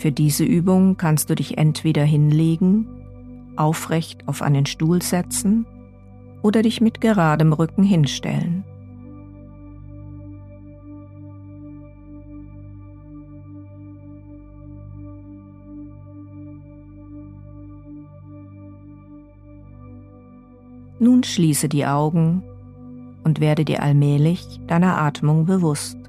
Für diese Übung kannst du dich entweder hinlegen, aufrecht auf einen Stuhl setzen oder dich mit geradem Rücken hinstellen. Nun schließe die Augen und werde dir allmählich deiner Atmung bewusst.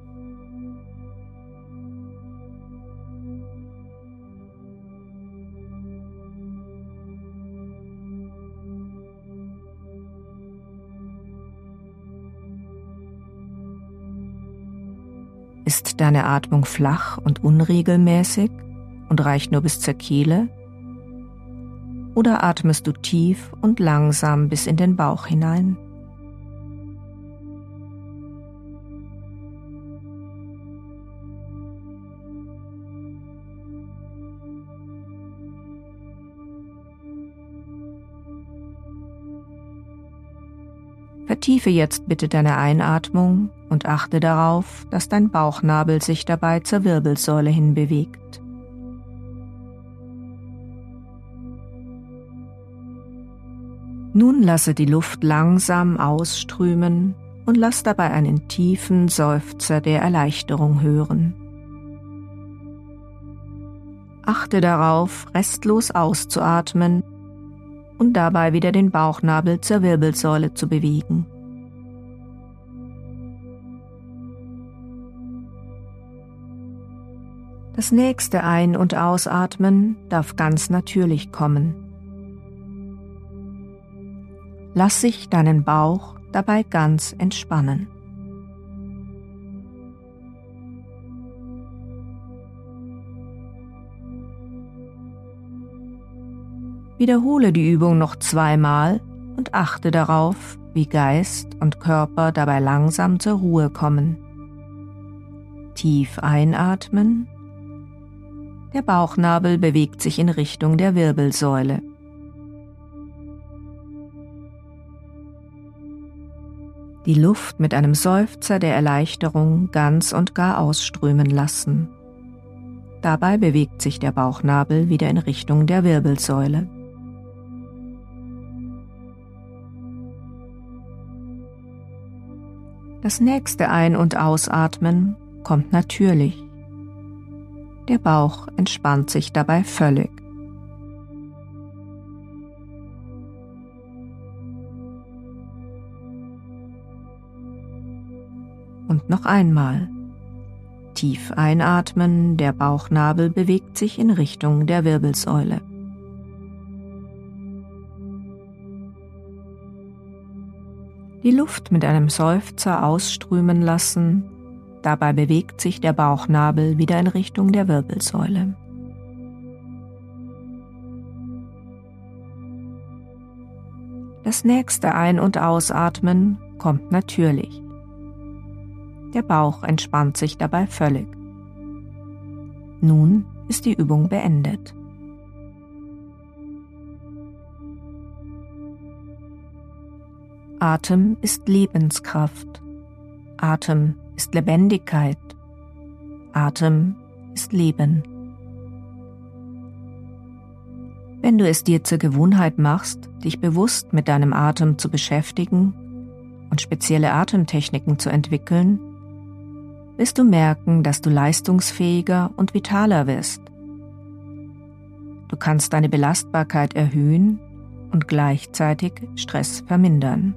Ist deine Atmung flach und unregelmäßig und reicht nur bis zur Kehle? Oder atmest du tief und langsam bis in den Bauch hinein? Vertiefe jetzt bitte deine Einatmung und achte darauf, dass dein Bauchnabel sich dabei zur Wirbelsäule hin bewegt. Nun lasse die Luft langsam ausströmen und lass dabei einen tiefen Seufzer der Erleichterung hören. Achte darauf, restlos auszuatmen und dabei wieder den Bauchnabel zur Wirbelsäule zu bewegen. Das nächste Ein- und Ausatmen darf ganz natürlich kommen. Lass sich deinen Bauch dabei ganz entspannen. Wiederhole die Übung noch zweimal und achte darauf, wie Geist und Körper dabei langsam zur Ruhe kommen. Tief einatmen. Der Bauchnabel bewegt sich in Richtung der Wirbelsäule. Die Luft mit einem Seufzer der Erleichterung ganz und gar ausströmen lassen. Dabei bewegt sich der Bauchnabel wieder in Richtung der Wirbelsäule. Das nächste Ein- und Ausatmen kommt natürlich. Der Bauch entspannt sich dabei völlig. Und noch einmal. Tief einatmen, der Bauchnabel bewegt sich in Richtung der Wirbelsäule. Die Luft mit einem Seufzer ausströmen lassen, dabei bewegt sich der Bauchnabel wieder in Richtung der Wirbelsäule. Das nächste Ein- und Ausatmen kommt natürlich. Der Bauch entspannt sich dabei völlig. Nun ist die Übung beendet. Atem ist Lebenskraft. Atem ist Lebendigkeit. Atem ist Leben. Wenn du es dir zur Gewohnheit machst, dich bewusst mit deinem Atem zu beschäftigen und spezielle Atemtechniken zu entwickeln, wirst du merken, dass du leistungsfähiger und vitaler wirst. Du kannst deine Belastbarkeit erhöhen und gleichzeitig Stress vermindern.